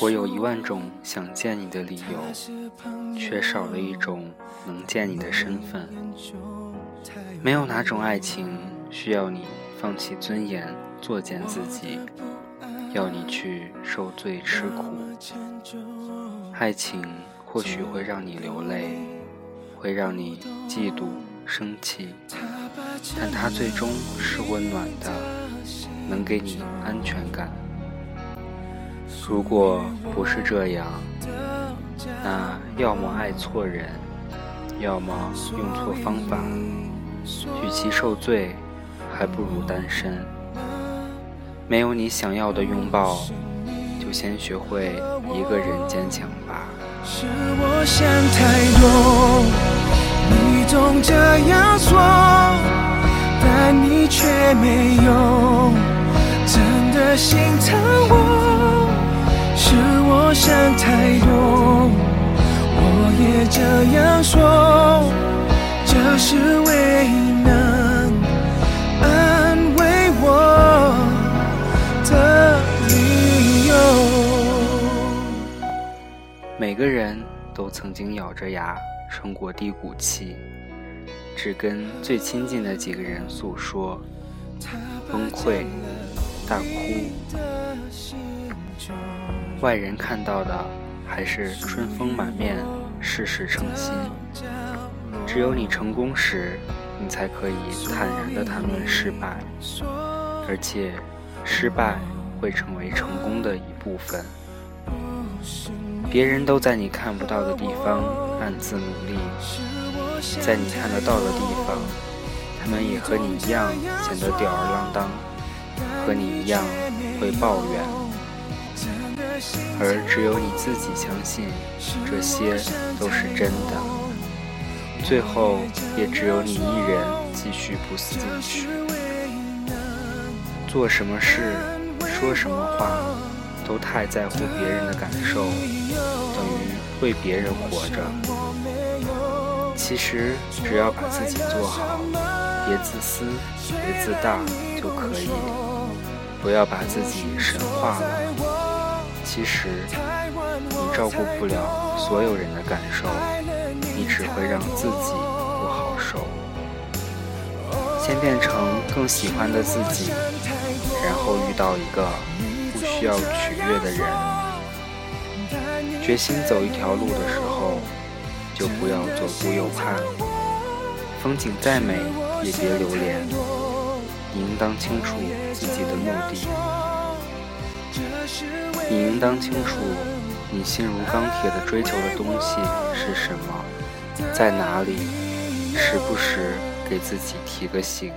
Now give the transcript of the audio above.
我有一万种想见你的理由，却少了一种能见你的身份。没有哪种爱情需要你放弃尊严，作践自己，要你去受罪吃苦。爱情或许会让你流泪，会让你嫉妒生气，但它最终是温暖的，能给你安全感。如果不是这样，那要么爱错人，要么用错方法。与其受罪，还不如单身。没有你想要的拥抱，就先学会一个人坚强吧。是我想太多，你总这样说，但你却没有真的心疼我。我想太多，我也这样说，这是唯一能安慰我的理由。每个人都曾经咬着牙撑过低谷期，只跟最亲近的几个人诉说，崩溃、大哭。外人看到的还是春风满面、事事称心。只有你成功时，你才可以坦然地谈论失败，而且失败会成为成功的一部分。别人都在你看不到的地方暗自努力，在你看得到的地方，他们也和你一样显得吊儿郎当，和你一样会抱怨。而只有你自己相信，这些都是真的。最后，也只有你一人继续不思进取。做什么事，说什么话，都太在乎别人的感受，等于为别人活着。其实，只要把自己做好，别自私，别自大就可以。不要把自己神化了。其实，你照顾不了所有人的感受，你只会让自己不好受。先变成更喜欢的自己，然后遇到一个不需要取悦的人。决心走一条路的时候，就不要左顾右盼。风景再美，也别留恋。你应当清楚自己的目的。你应当清楚，你心如钢铁的追求的东西是什么，在哪里，时不时给自己提个醒。